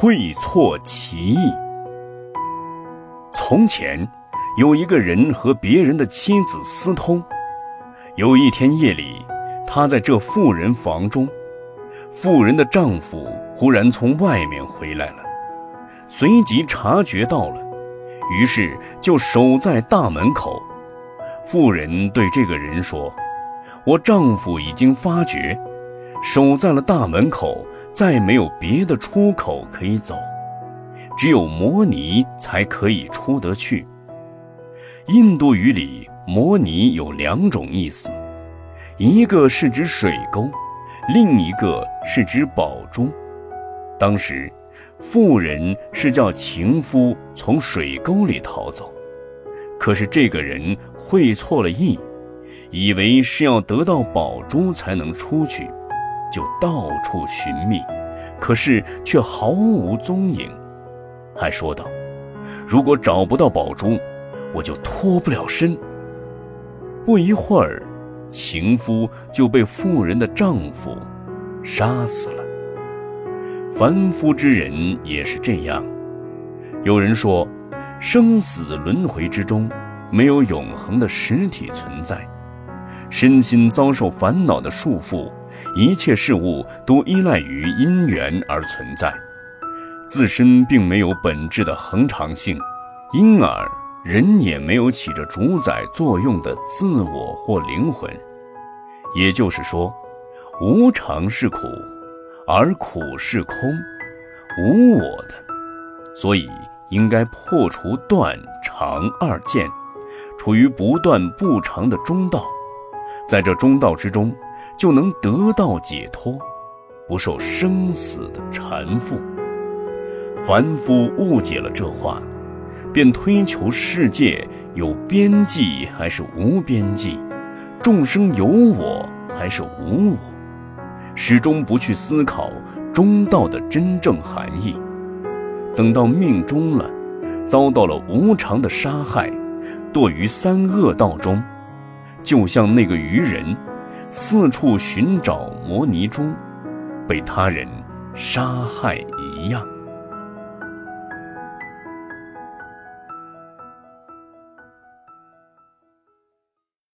会错其意。从前，有一个人和别人的妻子私通。有一天夜里，他在这妇人房中，妇人的丈夫忽然从外面回来了，随即察觉到了，于是就守在大门口。妇人对这个人说：“我丈夫已经发觉，守在了大门口，再没有别的出口可以走，只有摩尼才可以出得去。”印度语里。摩尼有两种意思，一个是指水沟，另一个是指宝珠。当时，妇人是叫情夫从水沟里逃走，可是这个人会错了意，以为是要得到宝珠才能出去，就到处寻觅，可是却毫无踪影，还说道：“如果找不到宝珠，我就脱不了身。”不一会儿，情夫就被妇人的丈夫杀死了。凡夫之人也是这样。有人说，生死轮回之中没有永恒的实体存在，身心遭受烦恼的束缚，一切事物都依赖于因缘而存在，自身并没有本质的恒常性，因而。人也没有起着主宰作用的自我或灵魂，也就是说，无常是苦，而苦是空，无我的，所以应该破除断常二见，处于不断不长的中道，在这中道之中，就能得到解脱，不受生死的缠缚。凡夫误解了这话。便推求世界有边际还是无边际，众生有我还是无我，始终不去思考中道的真正含义。等到命中了，遭到了无常的杀害，堕于三恶道中，就像那个愚人，四处寻找摩尼珠，被他人杀害一样。